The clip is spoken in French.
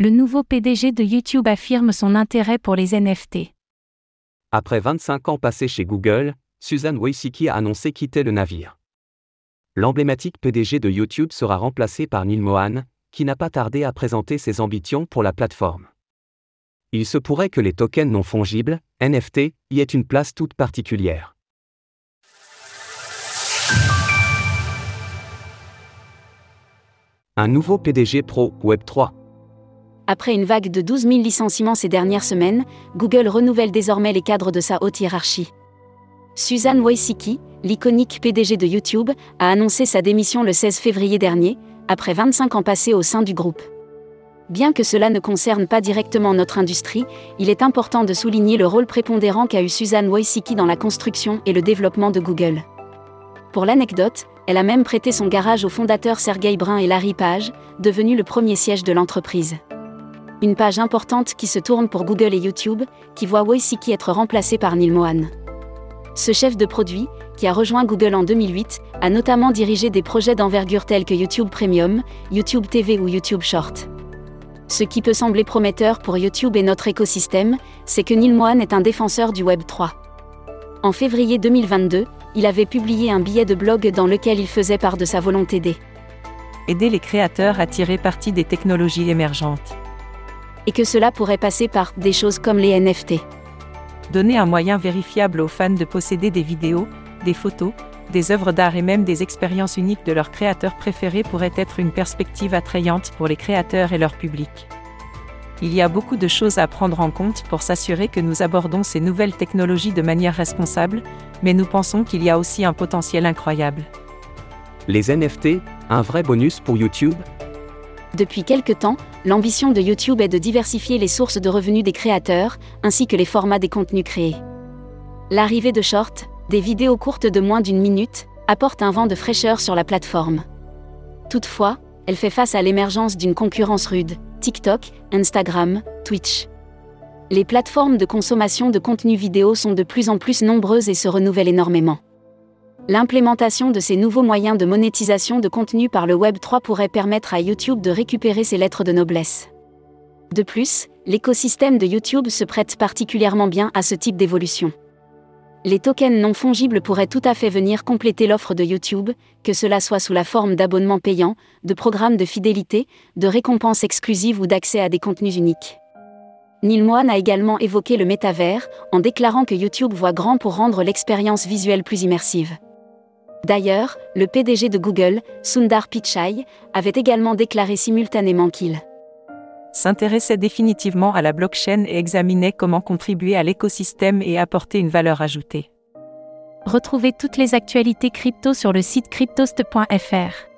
Le nouveau PDG de YouTube affirme son intérêt pour les NFT. Après 25 ans passés chez Google, Suzanne Wojcicki a annoncé quitter le navire. L'emblématique PDG de YouTube sera remplacé par Neil Mohan, qui n'a pas tardé à présenter ses ambitions pour la plateforme. Il se pourrait que les tokens non fongibles, NFT, y aient une place toute particulière. Un nouveau PDG Pro Web3. Après une vague de 12 000 licenciements ces dernières semaines, Google renouvelle désormais les cadres de sa haute hiérarchie. Suzanne Wojcicki, l'iconique PDG de YouTube, a annoncé sa démission le 16 février dernier, après 25 ans passés au sein du groupe. Bien que cela ne concerne pas directement notre industrie, il est important de souligner le rôle prépondérant qu'a eu Suzanne Wojcicki dans la construction et le développement de Google. Pour l'anecdote, elle a même prêté son garage aux fondateurs Sergey Brin et Larry Page, devenu le premier siège de l'entreprise. Une page importante qui se tourne pour Google et YouTube, qui voit Wojcicki être remplacé par Neil Mohan. Ce chef de produit, qui a rejoint Google en 2008, a notamment dirigé des projets d'envergure tels que YouTube Premium, YouTube TV ou YouTube Short. Ce qui peut sembler prometteur pour YouTube et notre écosystème, c'est que Neil Mohan est un défenseur du Web 3. En février 2022, il avait publié un billet de blog dans lequel il faisait part de sa volonté d'aider. Aider les créateurs à tirer parti des technologies émergentes. Et que cela pourrait passer par des choses comme les NFT. Donner un moyen vérifiable aux fans de posséder des vidéos, des photos, des œuvres d'art et même des expériences uniques de leurs créateurs préférés pourrait être une perspective attrayante pour les créateurs et leur public. Il y a beaucoup de choses à prendre en compte pour s'assurer que nous abordons ces nouvelles technologies de manière responsable, mais nous pensons qu'il y a aussi un potentiel incroyable. Les NFT, un vrai bonus pour YouTube Depuis quelque temps, l'ambition de YouTube est de diversifier les sources de revenus des créateurs, ainsi que les formats des contenus créés. L'arrivée de shorts, des vidéos courtes de moins d'une minute, apporte un vent de fraîcheur sur la plateforme. Toutefois, elle fait face à l'émergence d'une concurrence rude, TikTok, Instagram, Twitch. Les plateformes de consommation de contenu vidéo sont de plus en plus nombreuses et se renouvellent énormément. L'implémentation de ces nouveaux moyens de monétisation de contenu par le Web 3 pourrait permettre à YouTube de récupérer ses lettres de noblesse. De plus, l'écosystème de YouTube se prête particulièrement bien à ce type d'évolution les tokens non fongibles pourraient tout à fait venir compléter l'offre de YouTube, que cela soit sous la forme d'abonnements payants, de programmes de fidélité, de récompenses exclusives ou d'accès à des contenus uniques. Neil Mohan a également évoqué le métavers, en déclarant que YouTube voit grand pour rendre l'expérience visuelle plus immersive. D'ailleurs, le PDG de Google, Sundar Pichai, avait également déclaré simultanément qu'il s'intéressait définitivement à la blockchain et examinait comment contribuer à l'écosystème et apporter une valeur ajoutée. Retrouvez toutes les actualités crypto sur le site cryptost.fr.